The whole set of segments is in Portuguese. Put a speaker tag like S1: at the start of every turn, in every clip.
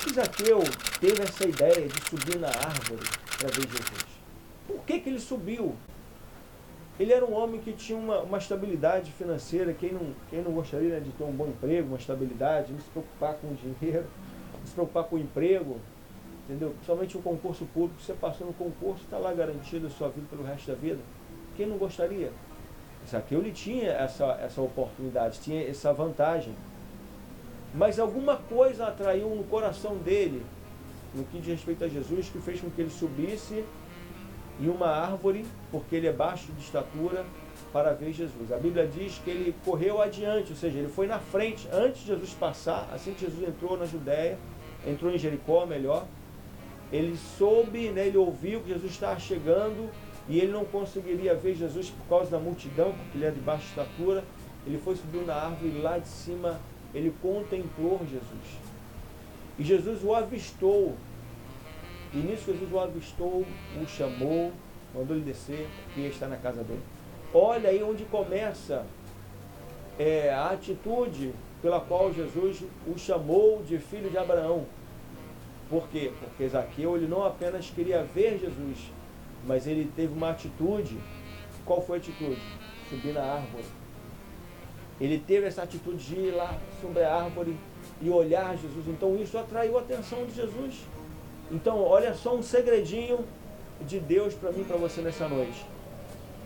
S1: que Zaqueu teve essa ideia de subir na árvore para ver Jesus? Por que, que ele subiu? Ele era um homem que tinha uma, uma estabilidade financeira. Quem não, quem não gostaria né, de ter um bom emprego, uma estabilidade, não se preocupar com o dinheiro, não se preocupar com o emprego, entendeu? Principalmente um concurso público. Você passou no concurso, está lá garantido a sua vida pelo resto da vida. Quem não gostaria? Zaqueu ele tinha essa, essa oportunidade, tinha essa vantagem. Mas alguma coisa atraiu no coração dele, no que diz respeito a Jesus, que fez com que ele subisse em uma árvore, porque ele é baixo de estatura, para ver Jesus. A Bíblia diz que ele correu adiante, ou seja, ele foi na frente, antes de Jesus passar, assim que Jesus entrou na Judéia, entrou em Jericó, melhor, ele soube, né, ele ouviu que Jesus estava chegando e ele não conseguiria ver Jesus por causa da multidão, porque ele é de baixa estatura. Ele foi subir na árvore lá de cima ele contemplou Jesus. E Jesus o avistou. E nisso Jesus o avistou, o chamou, mandou ele descer, e está na casa dele. Olha aí onde começa é, a atitude pela qual Jesus o chamou de filho de Abraão. Por quê? Porque Zaqueu ele não apenas queria ver Jesus, mas ele teve uma atitude. Qual foi a atitude? Subir na árvore ele teve essa atitude de ir lá sobre a árvore e olhar Jesus. Então isso atraiu a atenção de Jesus. Então, olha só um segredinho de Deus para mim para você nessa noite.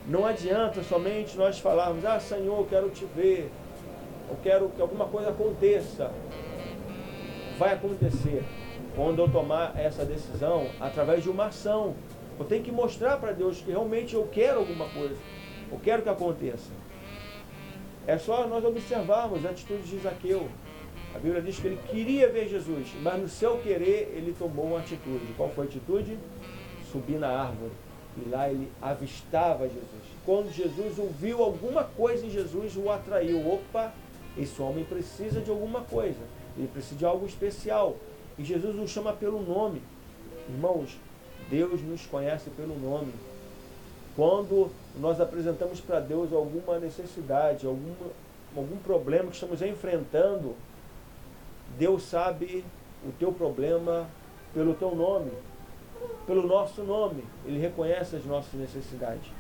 S1: Não adianta somente nós falarmos, ah Senhor, eu quero te ver, eu quero que alguma coisa aconteça. Vai acontecer quando eu tomar essa decisão através de uma ação. Eu tenho que mostrar para Deus que realmente eu quero alguma coisa, eu quero que aconteça. É só nós observarmos a atitude de Zaqueu. A Bíblia diz que ele queria ver Jesus, mas no seu querer ele tomou uma atitude. Qual foi a atitude? Subir na árvore. E lá ele avistava Jesus. Quando Jesus ouviu alguma coisa em Jesus, o atraiu. Opa, esse homem precisa de alguma coisa. Ele precisa de algo especial. E Jesus o chama pelo nome. Irmãos, Deus nos conhece pelo nome. Quando nós apresentamos para Deus alguma necessidade, alguma, algum problema que estamos enfrentando, Deus sabe o teu problema pelo teu nome, pelo nosso nome. Ele reconhece as nossas necessidades.